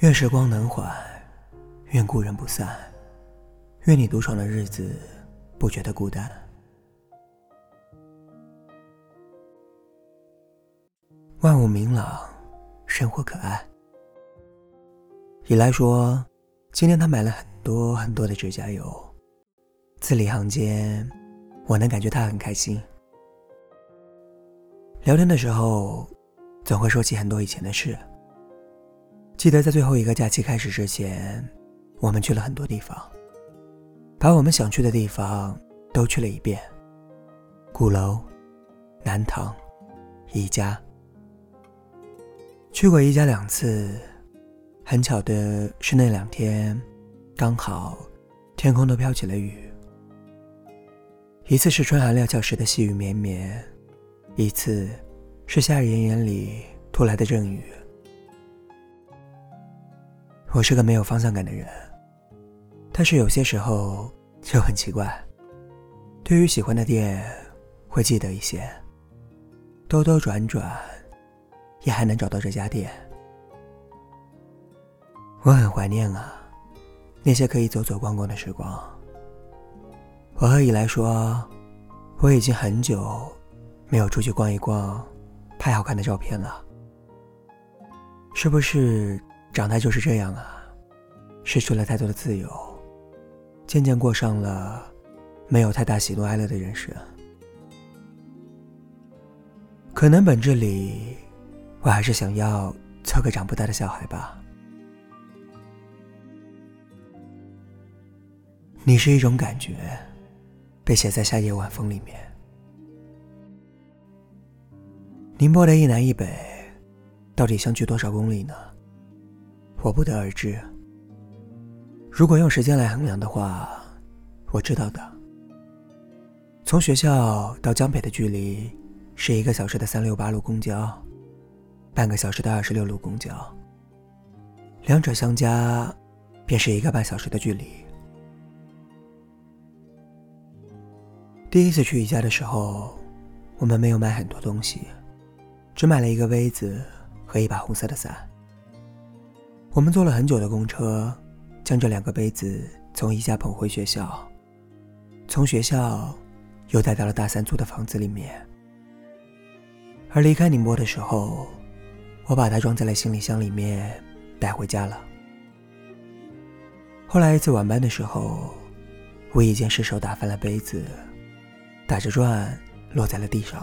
愿时光能缓，愿故人不散，愿你独闯的日子不觉得孤单。万物明朗，生活可爱。以来说，今天他买了很多很多的指甲油，字里行间，我能感觉他很开心。聊天的时候，总会说起很多以前的事。记得在最后一个假期开始之前，我们去了很多地方，把我们想去的地方都去了一遍。鼓楼、南塘、宜家，去过宜家两次。很巧的是那两天，刚好天空都飘起了雨。一次是春寒料峭时的细雨绵绵。一次，是夏日炎炎里突来的阵雨。我是个没有方向感的人，但是有些时候就很奇怪。对于喜欢的店，会记得一些，兜兜转转，也还能找到这家店。我很怀念啊，那些可以走走逛逛的时光。我和以来说，我已经很久。没有出去逛一逛，拍好看的照片了。是不是长大就是这样啊？失去了太多的自由，渐渐过上了没有太大喜怒哀乐的人生。可能本质里，我还是想要做个长不大的小孩吧。你是一种感觉，被写在夏夜晚风里面。宁波的一南一北，到底相距多少公里呢？我不得而知。如果用时间来衡量的话，我知道的。从学校到江北的距离是一个小时的三六八路公交，半个小时的二十六路公交。两者相加，便是一个半小时的距离。第一次去宜家的时候，我们没有买很多东西。只买了一个杯子和一把红色的伞。我们坐了很久的公车，将这两个杯子从宜家捧回学校，从学校又带到了大三租的房子里面。而离开宁波的时候，我把它装在了行李箱里面带回家了。后来一次晚班的时候，无意间失手打翻了杯子，打着转落在了地上，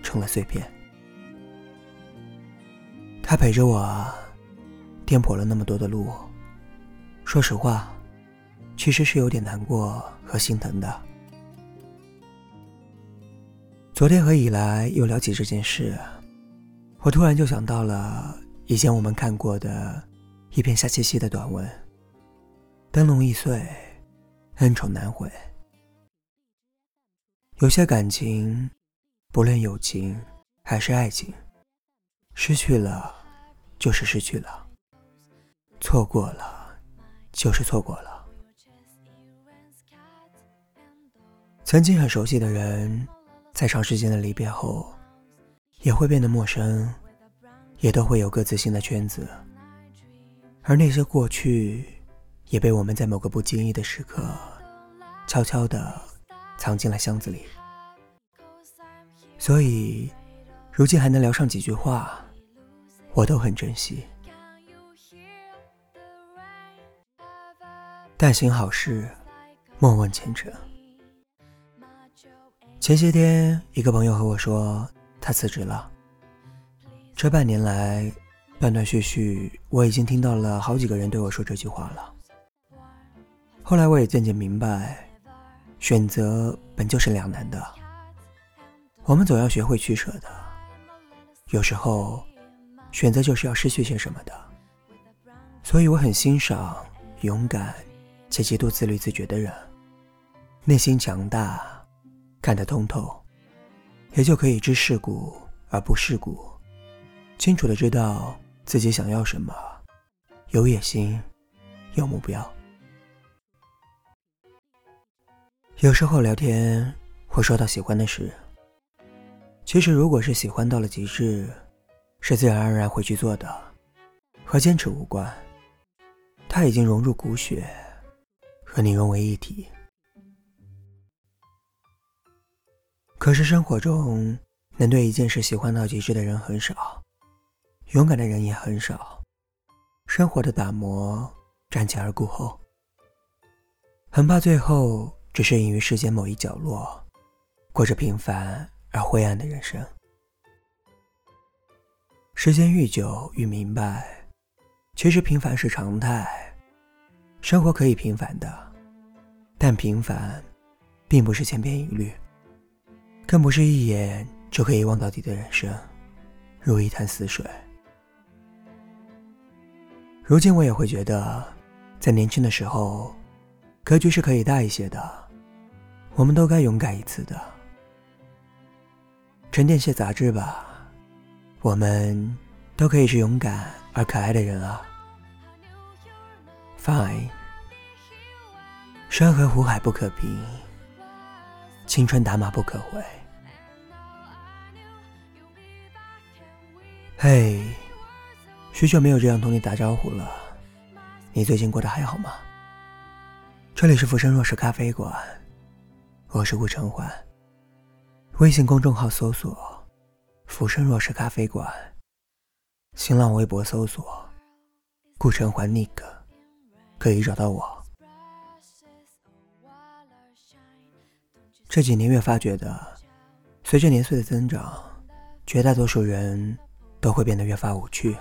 成了碎片。他陪着我，颠簸了那么多的路。说实话，其实是有点难过和心疼的。昨天和以来又聊起这件事，我突然就想到了以前我们看过的一篇夏七夕的短文：“灯笼易碎，恩宠难回。有些感情，不论友情还是爱情，失去了。”就是失去了，错过了，就是错过了。曾经很熟悉的人，在长时间的离别后，也会变得陌生，也都会有各自新的圈子。而那些过去，也被我们在某个不经意的时刻，悄悄地藏进了箱子里。所以，如今还能聊上几句话。我都很珍惜。但行好事，莫问前程。前些天，一个朋友和我说，他辞职了。这半年来，断断续续，我已经听到了好几个人对我说这句话了。后来，我也渐渐明白，选择本就是两难的。我们总要学会取舍的。有时候。选择就是要失去些什么的，所以我很欣赏勇敢且极度自律自觉的人，内心强大，看得通透，也就可以知世故而不世故，清楚的知道自己想要什么，有野心，有目标。有时候聊天会说到喜欢的事，其实如果是喜欢到了极致。是自然而然会去做的，和坚持无关，它已经融入骨血，和你融为一体。可是生活中，能对一件事喜欢到极致的人很少，勇敢的人也很少。生活的打磨，瞻前而顾后，很怕最后只是隐于世间某一角落，过着平凡而灰暗的人生。时间愈久愈明白。其实平凡是常态，生活可以平凡的，但平凡，并不是千篇一律，更不是一眼就可以望到底的人生，如一潭死水。如今我也会觉得，在年轻的时候，格局是可以大一些的，我们都该勇敢一次的。沉淀些杂质吧，我们都可以是勇敢而可爱的人啊。Fine，山河湖海不可平，青春打马不可回。嘿，许久没有这样同你打招呼了，你最近过得还好吗？这里是浮生若是咖啡馆，我是顾成环。微信公众号搜索“浮生若是咖啡馆”，新浪微博搜索“顾成环 Nick”。可以找到我。这几年越发觉得，随着年岁的增长，绝大多数人都会变得越发无趣。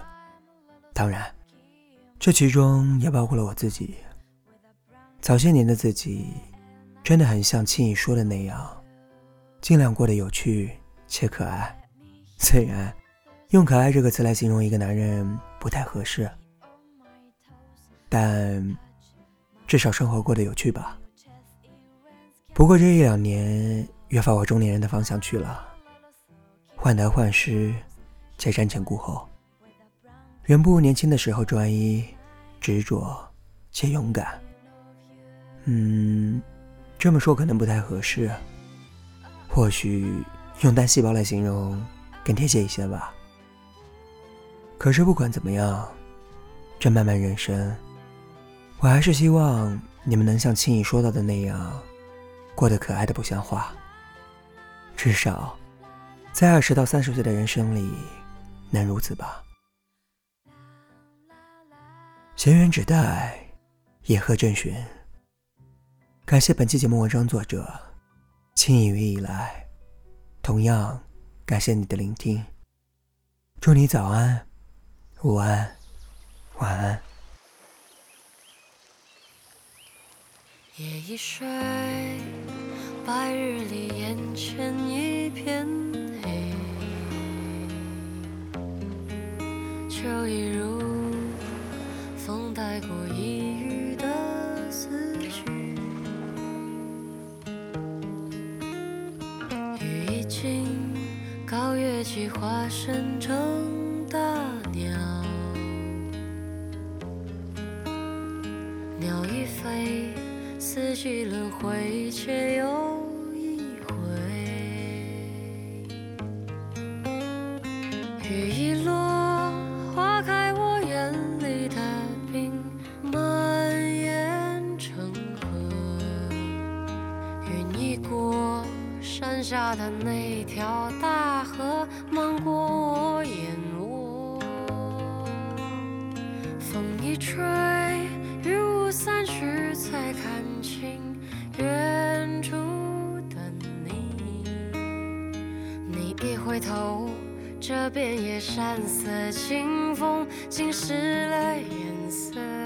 当然，这其中也包括了我自己。早些年的自己，真的很像轻易说的那样，尽量过得有趣且可爱。虽然用“可爱”这个词来形容一个男人不太合适。但至少生活过得有趣吧。不过这一两年越发往中年人的方向去了，患得患失，且瞻前顾后，远不如年轻的时候专一、执着且勇敢。嗯，这么说可能不太合适，或许用单细胞来形容更贴切一些吧。可是不管怎么样，这漫漫人生。我还是希望你们能像轻易说到的那样，过得可爱的不像话。至少，在二十到三十岁的人生里，能如此吧。闲云只待野鹤正寻。感谢本期节目文章作者轻易于以来，同样感谢你的聆听。祝你早安、午安、晚安。夜已睡，白日里眼前一片黑。秋意如风带过一隅的思绪，雨已尽，高月起化身成四季轮回，却又一回。雨一落，花开，我眼里的冰蔓延成河。云一过，山下的那条大河漫过我眼窝。风一吹，一回头，这遍野山色，清风浸湿了颜色。